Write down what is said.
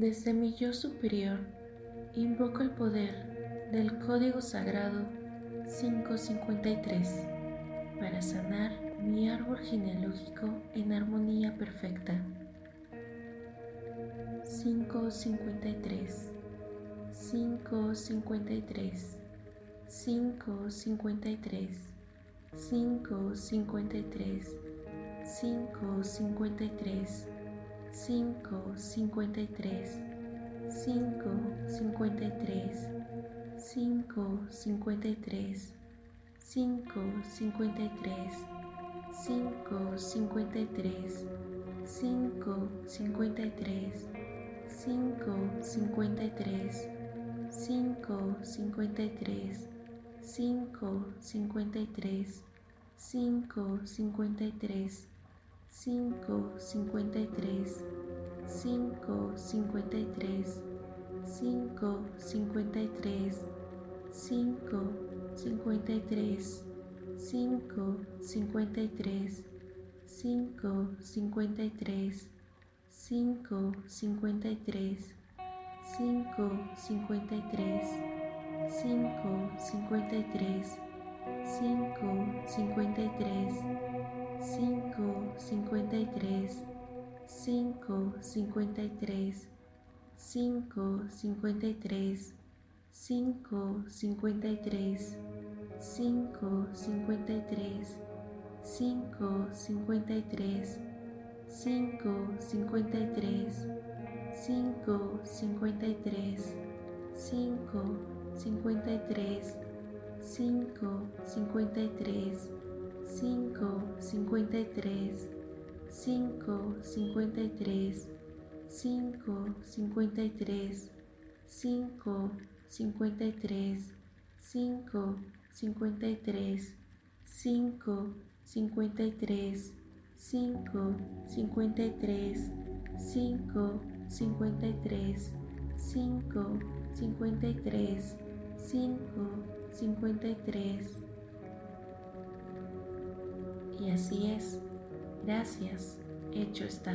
Desde mi yo superior, invoco el poder del código sagrado 553 para sanar mi árbol genealógico en armonía perfecta. 553 553 553 553 553 5, 53, 5, 53, 5, 53, 5, 53, 5, 53, 5, 53, 5, 53, 5, 53, 5, 53, 5, 53, 5, 53, 5, 53, 5, 53, 5, 53, 5, 53, 5, 53, 5, 53, 5, 53, 5, 53, 5, 53, 53, 5, 53, 5, 53, 5, 53, 5, 53, 5, 53, 5, 53, 5, 53, 5, 53, 5, 53, 5, 53, 5, 53, 5, 53, 5, 53, 5, 53, 5, 53, 5, 53, 5, 53, 5, 53. Y así es. Gracias. Hecho está.